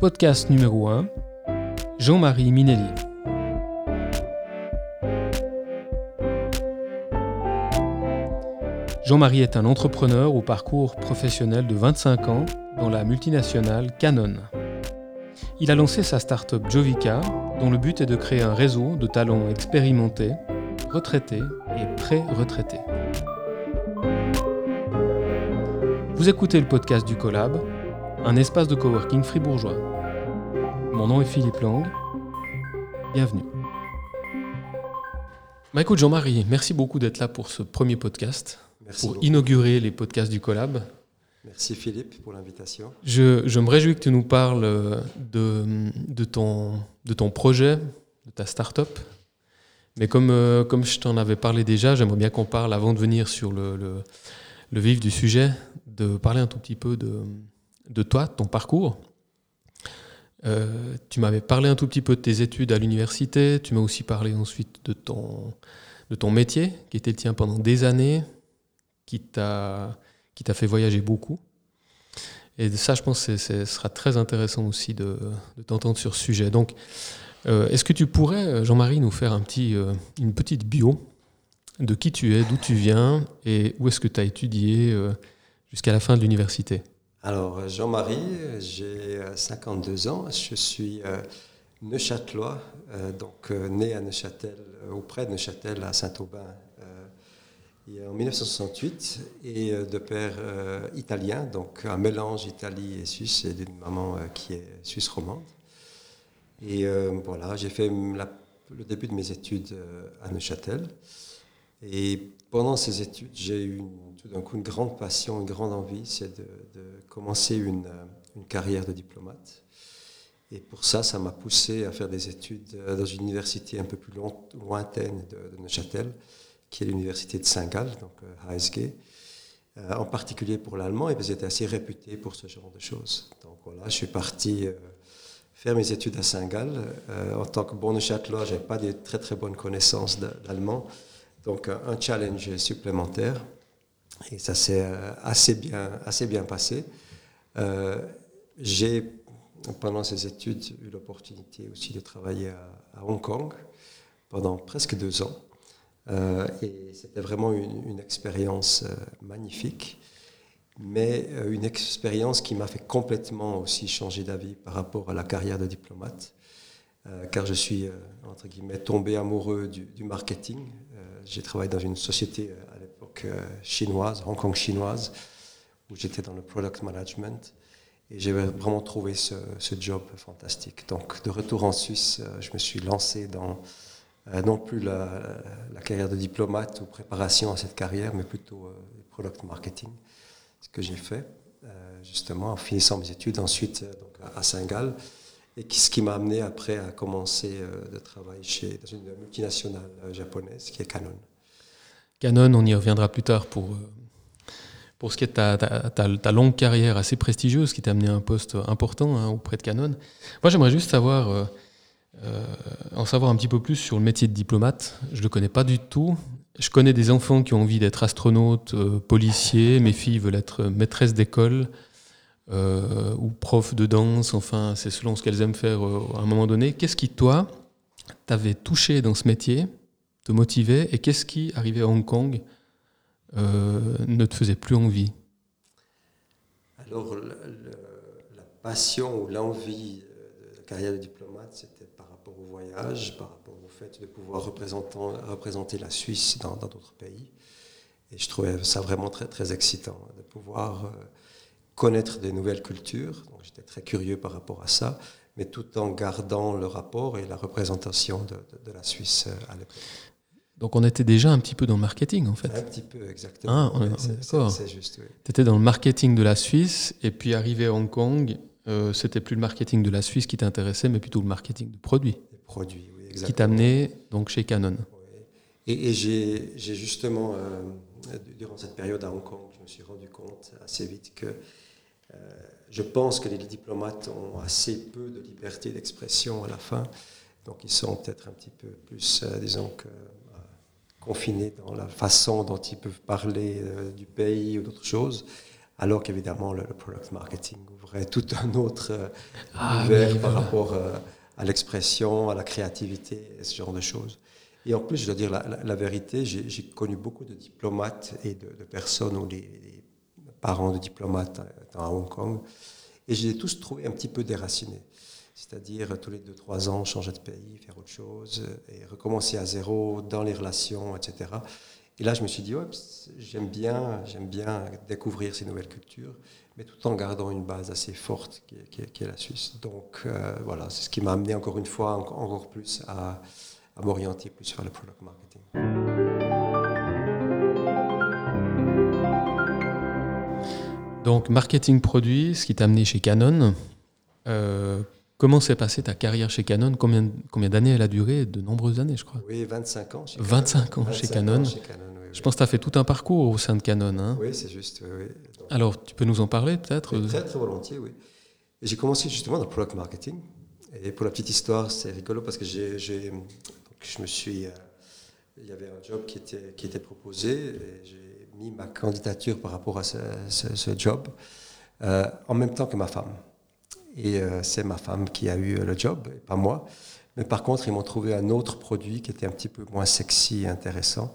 Podcast numéro 1, Jean-Marie Minelli. Jean-Marie est un entrepreneur au parcours professionnel de 25 ans dans la multinationale Canon. Il a lancé sa start-up Jovica, dont le but est de créer un réseau de talents expérimentés, retraités et pré-retraités. Vous écoutez le podcast du Collab, un espace de coworking fribourgeois. Mon nom est Philippe Lang. Bienvenue. Bah écoute Jean-Marie, merci beaucoup d'être là pour ce premier podcast, pour inaugurer les podcasts du Collab. Merci Philippe pour l'invitation. Je, me réjouis que tu nous parles de, de, ton, de ton projet, de ta start-up. Mais comme, euh, comme je t'en avais parlé déjà, j'aimerais bien qu'on parle, avant de venir sur le, le, le, vif du sujet, de parler un tout petit peu de, de toi, de ton parcours. Euh, tu m'avais parlé un tout petit peu de tes études à l'université, tu m'as aussi parlé ensuite de ton, de ton métier, qui était le tien pendant des années, qui t'a fait voyager beaucoup. Et ça, je pense que ce sera très intéressant aussi de, t'entendre sur ce sujet. Donc, euh, est-ce que tu pourrais, Jean-Marie, nous faire euh, une petite bio de qui tu es, d'où tu viens et où est-ce que tu as étudié jusqu'à la fin de l'université? Alors, euh, Jean-Marie, j'ai 52 euh, ans, je suis euh, neuchâtelois, donc né à Neuchâtel, auprès de Neuchâtel, à Saint-Aubin, en 1968, et de père italien, donc un mélange Italie et Suisse, et d'une maman qui est suisse romande. Et voilà, j'ai fait le début de mes études à Neuchâtel. Et pendant ces études, j'ai eu tout d'un coup une grande passion, une grande envie, c'est de, commencer une, une, carrière de diplomate. Et pour ça, ça m'a poussé à faire des études euh, dans une université un peu plus lointaine de, Neuchâtel, qui est l'université de Saint-Gall, donc HSG, euh, euh, en particulier pour l'allemand, et ils étaient assez réputés pour ce genre de choses. Donc voilà, je suis parti faire mes études à Saint-Gall. en tant que bon Neuchâtelois, je n'avais pas de très très bonnes connaissances d'allemand. Donc un challenge supplémentaire. Et ça s'est euh, assez bien, assez bien passé. Euh, j'ai, pendant ces études, eu l'opportunité aussi de travailler à, Hong Kong pendant presque deux ans. Euh, et c'était vraiment une, expérience magnifique, mais une expérience qui m'a fait complètement aussi changer d'avis par rapport à la carrière de diplomate, car je suis, entre guillemets, tombé amoureux du, du marketing. j'ai travaillé dans une société euh, chinoise, Hong Kong chinoise, où j'étais dans le product management. Et j'ai vraiment trouvé ce, job fantastique. Donc, de retour en Suisse, euh, je me suis lancé dans euh, non plus la, carrière de diplomate ou préparation à cette carrière, mais plutôt le product marketing, ce que j'ai fait, justement, en finissant mes études ensuite à Saint-Gall. Et ce qui m'a amené après à commencer de travailler chez, une multinationale japonaise qui est Canon. Canon, on y reviendra plus tard pour, euh, pour ce qui est ta, ta, longue carrière assez prestigieuse qui t'a amené à un poste important hein, auprès de Canon. Moi, j'aimerais juste savoir, euh, euh, en savoir un petit peu plus sur le métier de diplomate. Je ne le connais pas du tout. Je connais des enfants qui ont envie d'être astronautes, policiers. Mes filles veulent être maîtresses d'école ou profs de danse. Enfin, c'est selon ce qu'elles aiment faire à un moment donné. Qu'est-ce qui, toi, t'avait touché dans ce métier? Te motivait et qu'est-ce qui, arrivé à Hong Kong, euh, ne te faisait plus envie? Alors, la passion ou l'envie de la carrière de diplomate, c'était par rapport au voyage, par rapport au fait de pouvoir représenter la Suisse dans d'autres pays. Et je trouvais ça vraiment très, très excitant, de pouvoir euh, connaître des nouvelles cultures. Donc, j'étais très curieux par rapport à ça, mais tout en gardant le rapport et la représentation de, de la Suisse euh, à l'époque. Donc on était déjà un petit peu dans le marketing en fait. Un petit peu, exactement. Ah, c'est juste, oui. Tu étais dans le marketing de la Suisse et puis arrivé à Hong Kong, euh, c'était plus le marketing de la Suisse qui t'intéressait, mais plutôt le marketing de produits. Des produits, oui, exactement. Qui t'amenait donc chez Canon. Et, j'ai justement, euh, durant cette période à Hong Kong, je me suis rendu compte assez vite que euh, je pense que les diplomates ont assez peu de liberté d'expression à la fin. Donc ils sont peut-être un petit peu plus, disons que confinés dans la façon dont ils peuvent parler euh, du pays ou d'autres choses. alors qu'évidemment le, product marketing ouvrait tout un autre ah univers par rapport à l'expression, à la créativité, et ce genre de choses. Et en plus, je dois dire la, vérité, j'ai connu beaucoup de diplomates et de, personnes ou des, parents de diplomates à Hong Kong, et je les ai tous trouvés un petit peu déracinés. C'est-à-dire tous les deux, trois ans, changer de pays, faire autre chose, et recommencer à zéro dans les relations, etc. Et là, je me suis dit, ouais, j'aime bien, j'aime bien découvrir ces nouvelles cultures, mais tout en gardant une base assez forte qui est, la Suisse. Donc euh, voilà, c'est ce qui m'a amené encore une fois encore plus à, à m'orienter plus vers le product marketing. Donc marketing produit, ce qui t'a amené chez Canon. Euh, comment s'est passée ta carrière chez Canon? Combien, combien d'années elle a duré? De nombreuses années, je crois. Oui, 25 ans. Chez 25 ans chez Canon. Je pense que tu as fait tout un parcours au sein de Canon. Hein. Oui, c'est juste. Alors, tu peux nous en parler peut-être? Très, très volontiers, oui. J'ai commencé justement dans le product marketing. Et pour la petite histoire, c'est rigolo parce que j'ai, je me suis. Euh, il y avait un job qui était, qui était proposé et j'ai mis ma candidature par rapport à ce, job euh, en même temps que ma femme. Et euh, c'est ma femme qui a eu le job, pas moi. Mais par contre, ils m'ont trouvé un autre produit qui était un petit peu moins sexy et intéressant.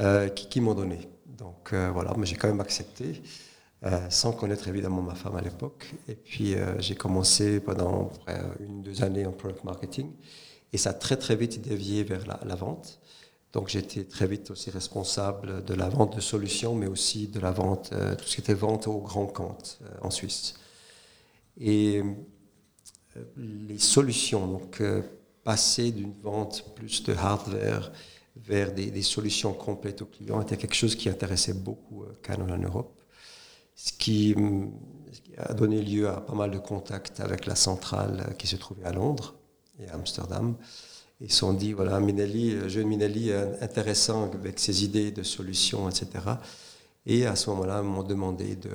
Euh, qui, m'ont donné. Donc euh, voilà, mais j'ai quand même accepté, euh, sans connaître évidemment ma femme à l'époque. Et puis j'ai commencé pendant une, deux années en product marketing. Et ça a très très vite dévié vers la, vente. Donc j'étais très vite aussi responsable de la vente de solutions, mais aussi de la vente, tout ce qui était vente au grand compte en Suisse. Et les solutions, donc passer d'une vente plus de hardware vers des, solutions complètes aux clients était quelque chose qui intéressait beaucoup euh, Canon en Europe, ce qui, a donné lieu à pas mal de contacts avec la centrale euh, qui se trouvait à Londres et à Amsterdam. Ils se sont dit, voilà, Minelli, euh, jeune Minelli, intéressant avec ses idées de solutions, etc. Et à ce moment-là, ils m'ont demandé de,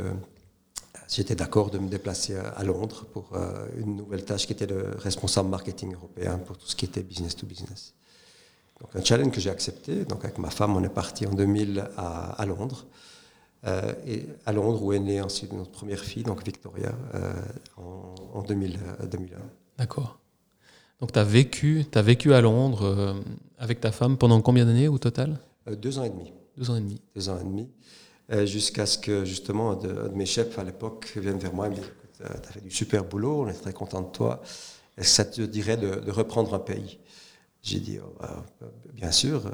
j'étais d'accord de me déplacer à Londres pour une nouvelle tâche qui était le responsable marketing européen pour tout ce qui était business to business. Donc un challenge que j'ai accepté. Donc avec ma femme, on est parti en 2000 à, Londres. Euh, et à Londres, où est née ensuite notre première fille, donc Victoria, euh, en, 2000, 2001. D'accord. Donc tu as vécu, as vécu à Londres euh, avec ta femme pendant combien d'années au total? Deux ans et demi. Deux ans et demi. Deux ans et demi. Jusqu'à ce que justement un de, mes chefs à l'époque vienne vers moi et me dise Tu as fait du super boulot, on est très content de toi. Est-ce que ça te dirait de reprendre un pays? J'ai dit, oh, bah, bien sûr, euh,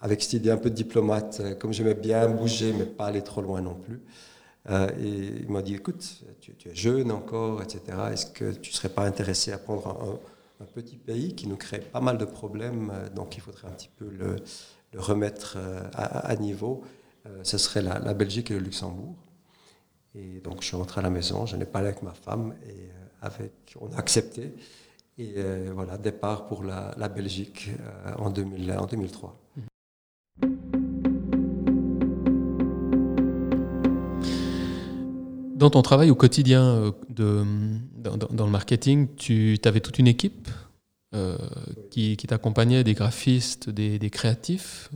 avec cette idée un peu de diplomate, euh, comme j'aimais bien bouger, mais pas aller trop loin non plus. Euh, et il m'a dit, écoute, tu, es jeune encore, etc. Est-ce que tu ne serais pas intéressé à prendre un, petit pays qui nous crée pas mal de problèmes, donc il faudrait un petit peu le, remettre à, niveau? Ce serait la, Belgique et le Luxembourg. Et donc je suis rentré à la maison, je n'ai parlé avec ma femme et avec, on a accepté. Et euh, voilà, départ pour la, Belgique euh, en, 2003. Dans ton travail au quotidien euh, dans, le marketing, tu avais toute une équipe qui, t'accompagnait, des graphistes, des, créatifs,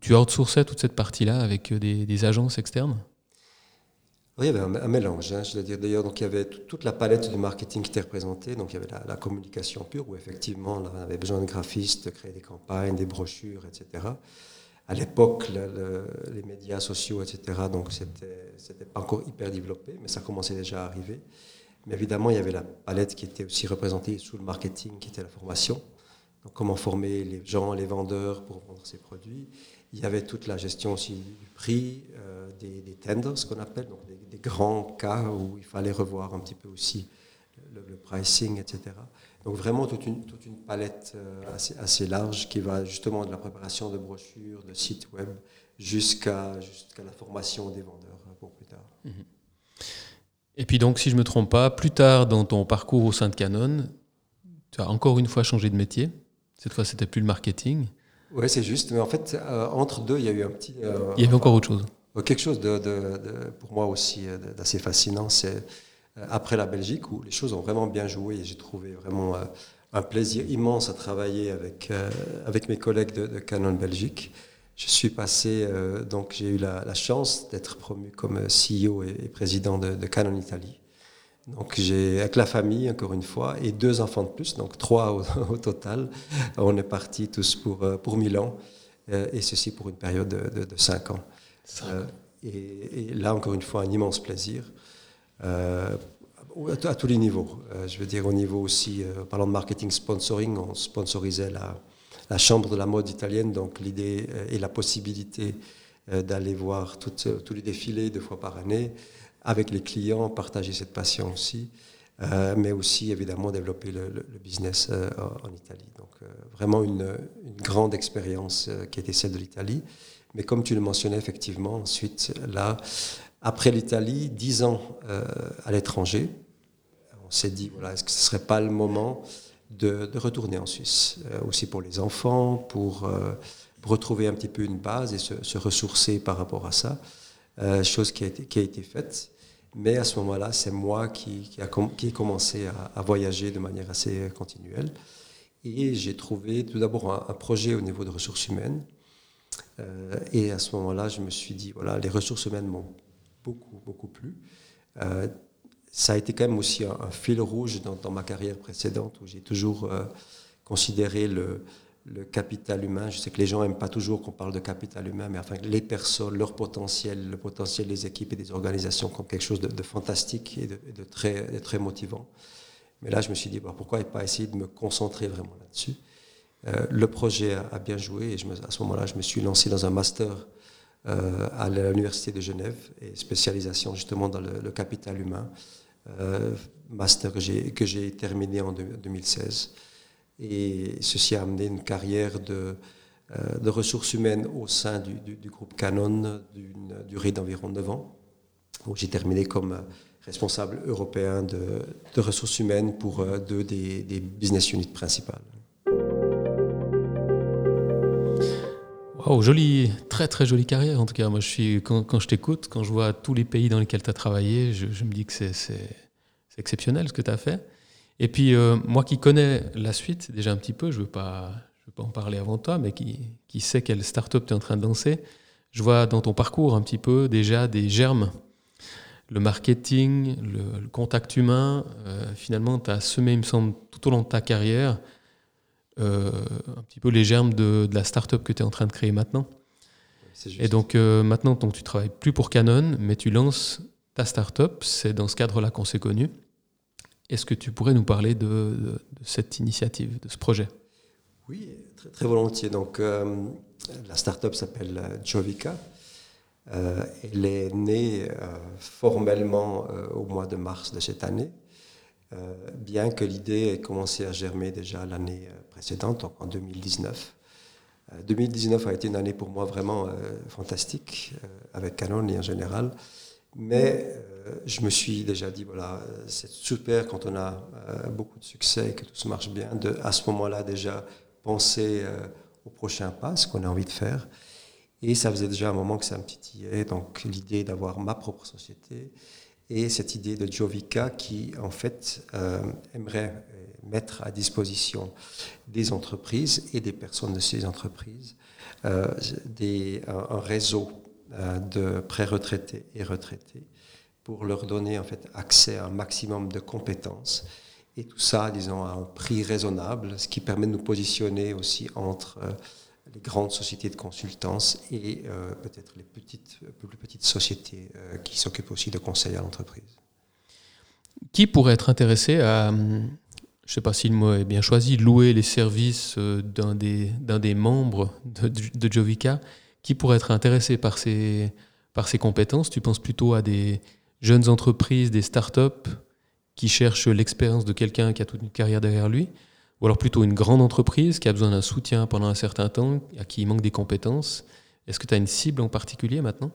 tu outsourçais toute cette partie-là avec des agences externes? Oui, il y avait un, mélange. Hein, je veux dire, d'ailleurs, il y avait toute la palette du marketing qui était représentée. Donc il y avait la, communication pure, où effectivement, on avait besoin de graphistes, de créer des campagnes, des brochures, etc. À l'époque, les médias sociaux, etc. Donc c'était pas encore hyper développé, mais ça commençait déjà à arriver. Mais évidemment, il y avait la palette qui était aussi représentée sous le marketing, qui était la formation. Donc comment former les gens, les vendeurs pour vendre ces produits. Il y avait toute la gestion aussi du prix, euh, des, tenders, ce qu'on appelle, donc des, grands cas où il fallait revoir un petit peu aussi le, pricing, etc. Donc vraiment toute une, palette euh, assez, assez, large qui va justement de la préparation de brochures, de sites web, jusqu'à jusqu'à la formation des vendeurs euh, pour plus tard. Mhm. Et puis donc, si je ne me trompe pas, plus tard dans ton parcours au sein de Canon, tu as encore une fois changé de métier. Cette fois, c'était plus le marketing. Oui, c'est juste. Mais en fait, euh, entre deux, il y a eu un petit. il y avait encore autre chose. Euh, quelque chose de, pour moi aussi euh, d'assez fascinant, c'est après la Belgique où les choses ont vraiment bien joué et j'ai trouvé vraiment un plaisir immense à travailler avec, avec mes collègues de, Canon Belgique. je suis passé, donc j'ai eu la, chance d'être promu comme CEO et, président de, Canon Italie. Donc j'ai, avec la famille, encore une fois, et deux enfants de plus, donc trois au, total, on est partis tous pour, pour Milan, et ceci pour une période de, de, cinq ans. Et, là, encore une fois, un immense plaisir. Euh, à, tous les niveaux. Euh, je veux dire, au niveau aussi, euh, parlant de marketing sponsoring, on sponsorisait la, la Chambre de la mode italienne, donc l'idée et la possibilité d'aller voir tous les défilés deux fois par année avec les clients, partager cette passion aussi, mais aussi évidemment développer le, business en Italie. Donc vraiment une, grande expérience qui était celle de l'Italie. Mais comme tu le mentionnais effectivement, ensuite, là, après l'Italie, dix ans euh, à l'étranger, on s'est dit, voilà, est-ce que ce serait pas le moment de, retourner en Suisse, euh, aussi pour les enfants, pour, euh, retrouver un petit peu une base et se, ressourcer par rapport à ça, chose qui a, été, qui a été faite. Mais à ce moment-là, c'est moi qui, a, ai commencé à, voyager de manière assez continuelle. Et j'ai trouvé tout d'abord un, un, projet au niveau de ressources humaines euh, et à ce moment-là, je me suis dit, voilà, les ressources humaines m'ont beaucoup, beaucoup plu. Euh, ça a été quand même aussi un, fil rouge dans, ma carrière précédente où j'ai toujours euh, considéré le, le, capital humain. Je sais que les gens n'aiment pas toujours qu'on parle de capital humain, mais enfin, les personnes, leur potentiel, le potentiel des équipes et des organisations comme quelque chose de, fantastique et de, très, motivant. Mais là, je me suis dit, bah, pourquoi pas essayer de me concentrer vraiment là-dessus? Euh, le projet a, bien joué et à ce moment-là, je me suis lancé dans un master euh, à l'Université de Genève et spécialisation justement dans le, capital humain, euh, master que j'ai terminé en 2016. Et ceci a amené une carrière de, de ressources humaines au sein du, groupe Canon d'une durée d'environ 9 ans, j'ai terminé comme responsable européen de, ressources humaines pour deux des, des business units principales. Oh, jolie, très très jolie carrière en tout cas. Moi, je suis, quand, je t'écoute, quand je vois tous les pays dans lesquels tu as travaillé, je, me dis que c'est exceptionnel ce que tu as fait. Et puis, euh, moi qui connais la suite déjà un petit peu, je ne veux, pas, je veux pas en parler avant toi, mais qui, qui sait quelle start-up tu es en train de lancer, je vois dans ton parcours un petit peu déjà des germes. Le marketing, le, contact humain, euh, finalement, tu as semé, il me semble, tout au long de ta carrière, euh, un petit peu les germes de, la start-up que tu es en train de créer maintenant. Et donc euh, maintenant, donc, tu travailles plus pour Canon, mais tu lances ta start-up. C'est dans ce cadre-là qu'on s'est connus. Est-ce que tu pourrais nous parler de, cette initiative, de ce projet? Oui, très, volontiers. Donc, euh, la start-up s'appelle Jovica. elle est née formellement au mois de mars de cette année. Euh, bien que l'idée ait commencé à germer déjà l'année euh, précédente, donc en 2019. 2019 euh, a été une année pour moi vraiment fantastique, avec Canon et en général. Mais je me suis déjà dit, voilà, c'est super quand on a beaucoup de succès et que tout se marche bien, de à ce moment-là déjà penser au prochain pas, ce qu'on a envie de faire. Et ça faisait déjà un moment que ça me titillait, donc l'idée d'avoir ma propre société et cette idée de Jovica qui, en fait, euh, aimerait euh, mettre à disposition des entreprises et des personnes de ces entreprises euh, des, un, réseau de pré-retraités et retraités pour leur donner en fait accès à un maximum de compétences. Et tout ça, disons, à un prix raisonnable, ce qui permet de nous positionner aussi entre les grandes sociétés de consultance et euh, peut-être les petites, plus petites sociétés euh, qui s'occupent aussi de conseils à l'entreprise. Qui pourrait être intéressé à, je ne sais pas si le mot est bien choisi, louer les services euh, d'un des, d'un des membres de, de, Jovica? Qui pourrait être intéressé par ces, par ces compétences? Tu penses plutôt à des jeunes entreprises, des start-up qui cherchent l'expérience de quelqu'un qui a toute une carrière derrière lui ou alors plutôt une grande entreprise qui a besoin d'un soutien pendant un certain temps, à qui il manque des compétences. Est-ce que tu as une cible en particulier maintenant?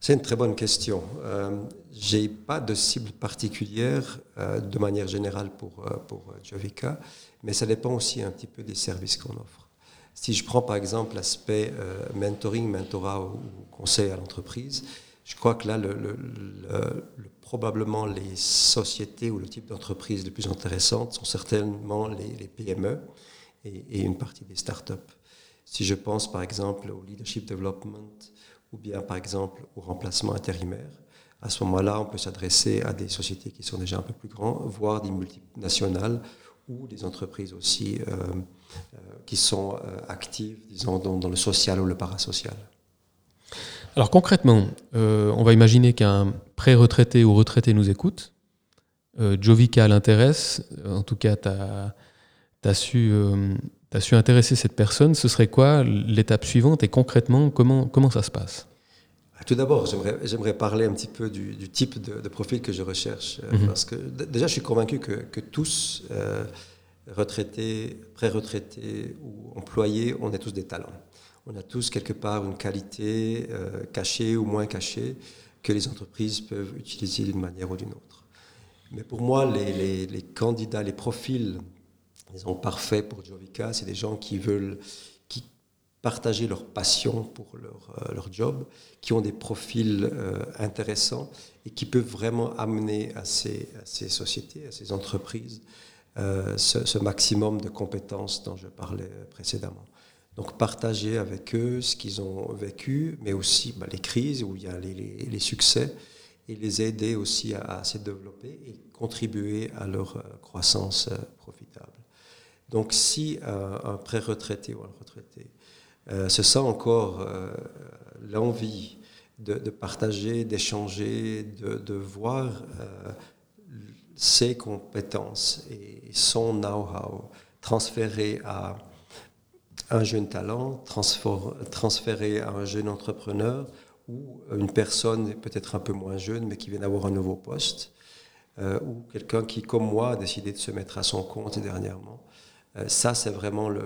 C'est une très bonne question. Euh, Je n'ai pas de cible particulière euh, de manière générale pour, euh, pour Jovica, mais ça dépend aussi un petit peu des services qu'on offre. Si je prends par exemple l'aspect mentoring, mentorat ou conseil à l'entreprise, je crois que là, le, le, le probablement les sociétés ou le type d'entreprise les plus intéressantes sont certainement les, PME et, une partie des startups. Si je pense par exemple au leadership development ou bien par exemple au remplacement intérimaire, à ce moment-là, on peut s'adresser à des sociétés qui sont déjà un peu plus grandes, voire des multinationales ou des entreprises aussi euh, euh, qui sont euh, actives, disons, dans, le social ou le parasocial. Alors concrètement, on va imaginer qu'un pré-retraité ou retraité nous écoute. Jovica l'intéresse, en tout cas, tu as, su, as su intéresser cette personne. Ce serait quoi l'étape suivante et concrètement, comment, comment ça se passe? Tout d'abord, j'aimerais parler un petit peu du, type de, profil que je recherche. Euh, mhm. Parce que déjà, je suis convaincu que, tous, euh, retraités, pré-retraités ou employés, on est tous des talents. On a tous quelque part une qualité euh, cachée ou moins cachée que les entreprises peuvent utiliser d'une manière ou d'une autre. Mais pour moi, les, candidats, les profils, disons, parfaits pour Jovica, c'est des gens qui veulent partager leur passion pour leur, euh, leur job, qui ont des profils euh, intéressants et qui peuvent vraiment amener à ces, ces sociétés, à ces entreprises, ce, maximum de compétences dont je parlais précédemment. Donc partager avec eux ce qu'ils ont vécu, mais aussi bah, les crises où il y a les, succès, et les aider aussi à, se développer et contribuer à leur croissance profitable. Donc si un pré-retraité ou un retraité euh, se sent encore euh, l'envie de, partager, d'échanger, de, voir euh, ses compétences et son know-how transférés à un jeune talent, transféré à un jeune entrepreneur ou une personne peut-être un peu moins jeune mais qui vient d'avoir un nouveau poste, ou quelqu'un qui, comme moi, a décidé de se mettre à son compte dernièrement. Euh, ça, c'est vraiment le,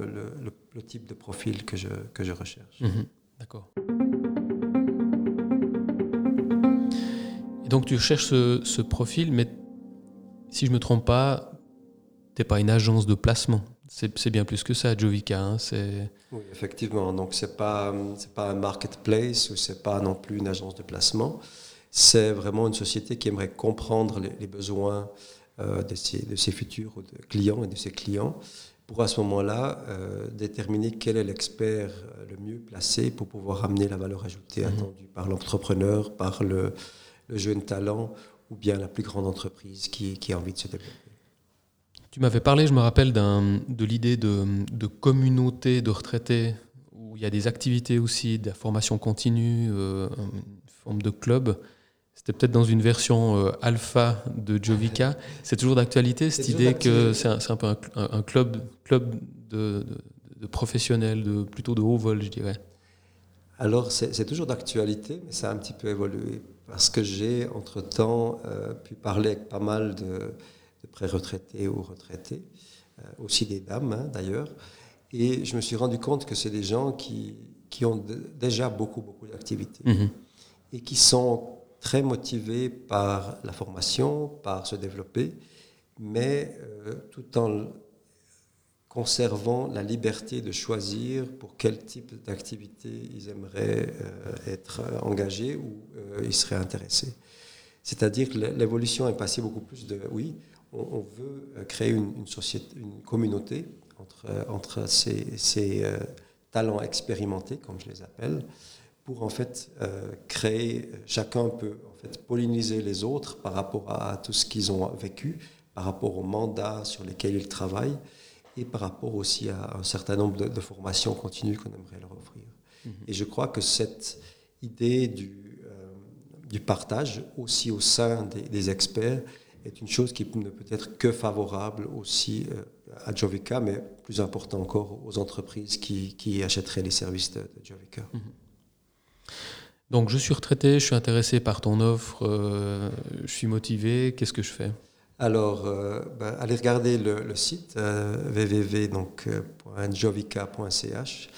type de profil que je, recherche. Mhm. D'accord. Donc tu cherches ce, profil, mais si je ne me trompe pas, tu n'es pas une agence de placement. C'est bien plus que ça, Jovica. Hein, oui, effectivement. Donc, ce n'est pas, pas un marketplace ou ce n'est pas non plus une agence de placement. C'est vraiment une société qui aimerait comprendre les, besoins euh, de, ses, de, ses, futurs clients et de ses clients pour à ce moment-là euh, déterminer quel est l'expert euh, le mieux placé pour pouvoir amener la valeur ajoutée mhm. attendue par l'entrepreneur, par le, jeune talent ou bien la plus grande entreprise qui, qui a envie de se développer. Tu m'avais parlé, je me rappelle, de l'idée de, de, communauté de retraités où il y a des activités aussi, de la formation continue, euh, une forme de club. C'était peut-être dans une version euh, alpha de Jovica. C'est toujours d'actualité cette idée que c'est un, peu un, club, club de, professionnels, de, plutôt de haut vol, je dirais. Alors c'est toujours d'actualité, mais ça a un petit peu évolué parce que j'ai entre-temps euh, pu parler avec pas mal de, pré-retraités ou retraités, euh, aussi des dames hein, d'ailleurs, et je me suis rendu compte que c'est des gens qui, qui ont déjà beaucoup, beaucoup d'activités mm-hmm. et qui sont très motivés par la formation, par se développer, mais euh, tout en conservant la liberté de choisir pour quel type d'activité ils aimeraient euh, être engagés ou euh, ils seraient intéressés. C'est-à-dire que l'évolution est passée beaucoup plus de, oui, on, veut créer une, société, une communauté entre, entre ces, ces talents expérimentés, comme je les appelle, pour en fait euh, créer, chacun peut en fait polliniser les autres par rapport à, tout ce qu'ils ont vécu, par rapport aux mandats sur lesquels ils travaillent et par rapport aussi à un certain nombre de, formations continues qu'on aimerait leur offrir. Mhm. Et je crois que cette idée du, euh, du partage aussi au sein des, experts est une chose qui ne peut être que favorable aussi euh, à Jovica, mais plus important encore aux entreprises qui, qui achèteraient les services de, de Jovica. Mhm. Donc je suis retraité, je suis intéressé par ton offre, euh, je suis motivé, qu'est-ce que je fais? Alors, euh, ben, allez regarder le, site euh, www.jovica.ch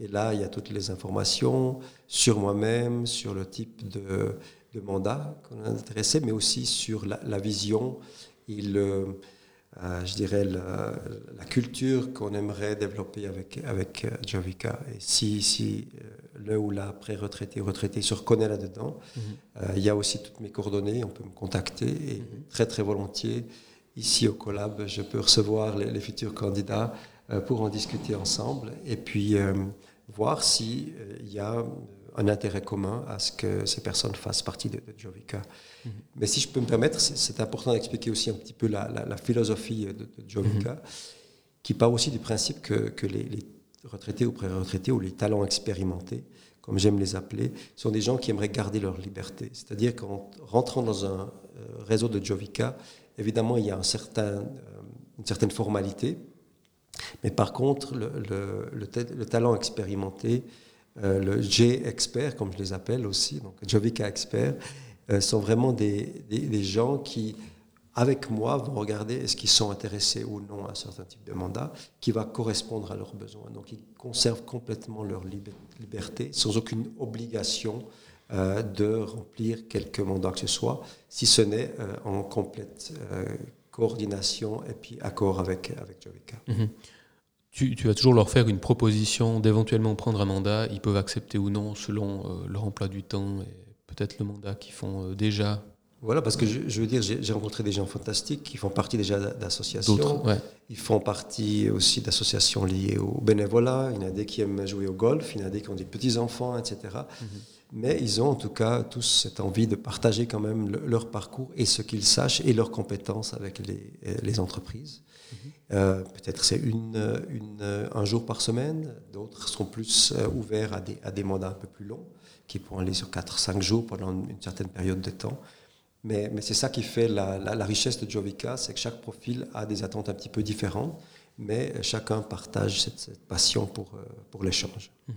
et là, il y a toutes les informations sur moi-même, sur le type de, mandat qu'on est intéressé, mais aussi sur la, la vision et le euh, je dirais, la, culture qu'on aimerait développer avec, avec euh, Jovica. Et si, si euh, le ou la pré-retraité ou retraité se reconnaît là-dedans, mhm. il y a aussi toutes mes coordonnées, on peut me contacter et mhm. très très volontiers, ici au Collab, je peux recevoir les, futurs candidats pour en discuter ensemble et puis voir s'il y a un intérêt commun à ce que ces personnes fassent partie de, Jovica. Mhm. Mais si je peux me permettre, c'est important d'expliquer aussi un petit peu la, philosophie de, Jovica, mhm. qui part aussi du principe que, les, retraités ou pré-retraités ou les talents expérimentés, comme j'aime les appeler, sont des gens qui aimeraient garder leur liberté. C'est-à-dire qu'en rentrant dans un euh, réseau de Jovica, évidemment, il y a un certain, euh, une certaine formalité, mais par contre, le, le talent expérimenté, euh, le G-expert, comme je les appelle aussi, donc Jovica expert, euh, sont vraiment des, des, gens qui, avec moi, vont regarder est-ce qu'ils sont intéressés ou non à un certain type de mandat qui va correspondre à leurs besoins. Donc ils conservent complètement leur liberté sans aucune obligation euh, de remplir quelque mandat que ce soit, si ce n'est en complète coordination et puis accord avec, avec Jovica. Mm-hmm tu, vas toujours leur faire une proposition d'éventuellement prendre un mandat. Ils peuvent accepter ou non selon euh, leur emploi du temps et peut-être le mandat qu'ils font euh, déjà. Voilà, parce que je, veux dire, j'ai rencontré des gens fantastiques qui font partie déjà d'associations. Ils font partie aussi d'associations liées au bénévolat. Il y en a des qui aiment jouer au golf, il y en a des qui ont des petits-enfants, etc. Mais ils ont en tout cas tous cette envie de partager quand même leur parcours et ce qu'ils sachent et leurs compétences avec les, les entreprises. Euh, peut-être c'est une, une, un jour par semaine, d'autres sont plus euh, ouverts à des, à des, mandats un peu plus longs, qui pourront aller sur 4-5 jours pendant une certaine période de temps. Mais, mais c'est ça qui fait la, la, richesse de Jovica, c'est que chaque profil a des attentes un petit peu différentes, mais chacun partage cette, passion pour, euh, pour l'échange. Mhm.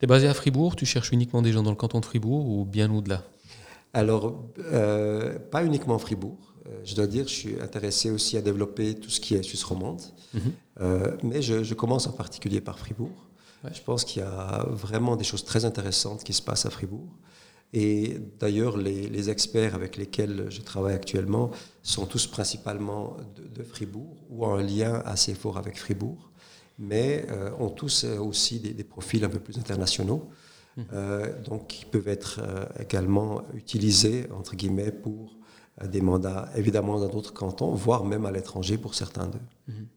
Tu es basé à Fribourg, tu cherches uniquement des gens dans le canton de Fribourg ou bien au-delà? Alors, pas uniquement Fribourg. Euh, je dois dire, je suis intéressé aussi à développer tout ce qui est Suisse romande. Mhm. Euh, mais je, commence en particulier par Fribourg. Je pense qu'il y a vraiment des choses très intéressantes qui se passent à Fribourg. Et d'ailleurs, les, experts avec lesquels je travaille actuellement sont tous principalement de, Fribourg ou en lien assez fort avec Fribourg, mais euh, ont tous aussi des, profils un peu plus internationaux. Mhm. donc, qui peuvent être également utilisés, entre guillemets, pour des mandats évidemment dans d'autres cantons, voire même à l'étranger pour certains d'eux. Mhm.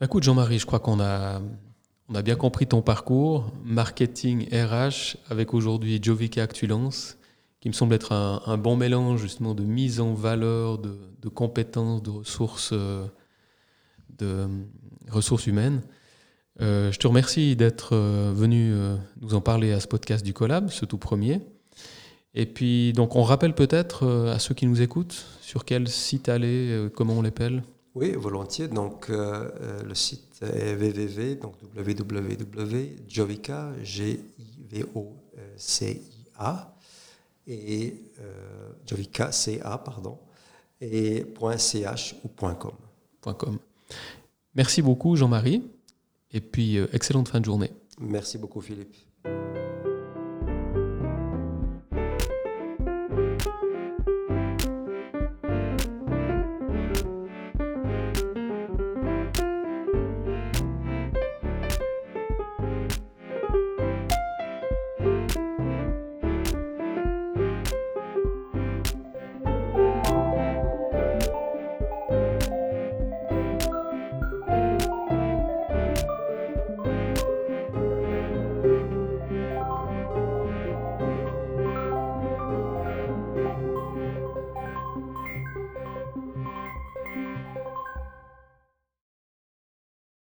Bah, écoute Jean-Marie, je crois qu'on a, on a bien compris ton parcours, marketing RH, avec aujourd'hui Jovica Actulance, qui me semble être un, bon mélange justement de mise en valeur, de, compétences, de ressources, euh, de ressources humaines. Euh, je te remercie d'être euh, venu nous en parler à ce podcast du Collab, ce tout premier. Et puis, donc, on rappelle peut-être euh, à ceux qui nous écoutent sur quel site aller, euh, comment on l'appelle? Oui, volontiers. Donc, euh, le site est www, donc www.jovica, et Jovica A pardon et .ch ou .com. .com. Merci beaucoup Jean-Marie et puis excellente fin de journée. Merci beaucoup Philippe.